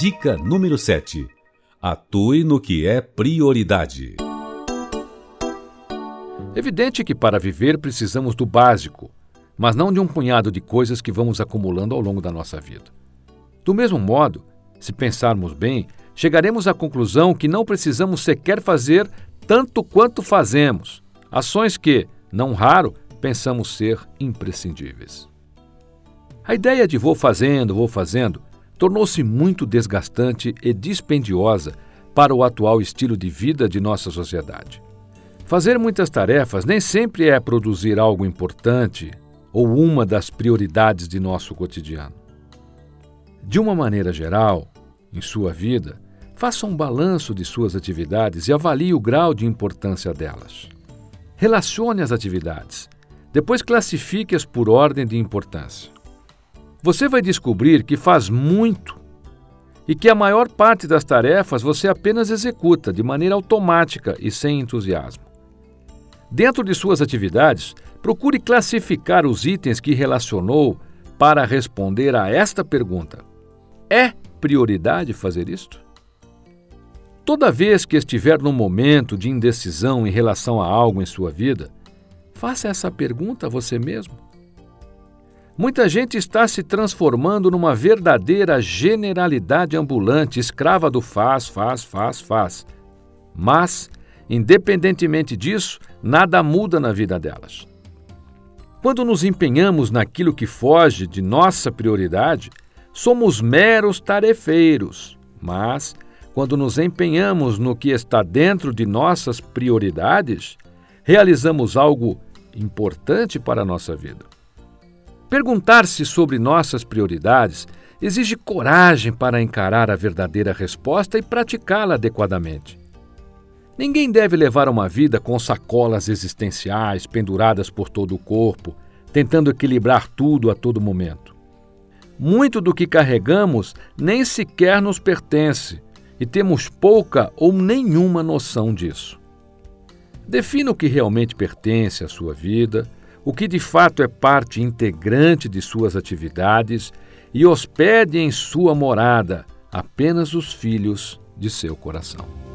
Dica número 7. Atue no que é prioridade. Evidente que para viver precisamos do básico, mas não de um punhado de coisas que vamos acumulando ao longo da nossa vida. Do mesmo modo, se pensarmos bem, chegaremos à conclusão que não precisamos sequer fazer tanto quanto fazemos, ações que, não raro, pensamos ser imprescindíveis. A ideia de vou fazendo, vou fazendo, tornou-se muito desgastante e dispendiosa para o atual estilo de vida de nossa sociedade. Fazer muitas tarefas nem sempre é produzir algo importante ou uma das prioridades de nosso cotidiano. De uma maneira geral, em sua vida, faça um balanço de suas atividades e avalie o grau de importância delas. Relacione as atividades, depois classifique-as por ordem de importância. Você vai descobrir que faz muito e que a maior parte das tarefas você apenas executa de maneira automática e sem entusiasmo. Dentro de suas atividades, procure classificar os itens que relacionou para responder a esta pergunta: É prioridade fazer isto? Toda vez que estiver num momento de indecisão em relação a algo em sua vida, faça essa pergunta a você mesmo. Muita gente está se transformando numa verdadeira generalidade ambulante, escrava do faz, faz, faz, faz. Mas, independentemente disso, nada muda na vida delas. Quando nos empenhamos naquilo que foge de nossa prioridade, somos meros tarefeiros, mas, quando nos empenhamos no que está dentro de nossas prioridades, realizamos algo importante para a nossa vida. Perguntar-se sobre nossas prioridades exige coragem para encarar a verdadeira resposta e praticá-la adequadamente. Ninguém deve levar uma vida com sacolas existenciais penduradas por todo o corpo, tentando equilibrar tudo a todo momento. Muito do que carregamos nem sequer nos pertence e temos pouca ou nenhuma noção disso. Defina o que realmente pertence à sua vida, o que de fato é parte integrante de suas atividades e hospede em sua morada apenas os filhos de seu coração.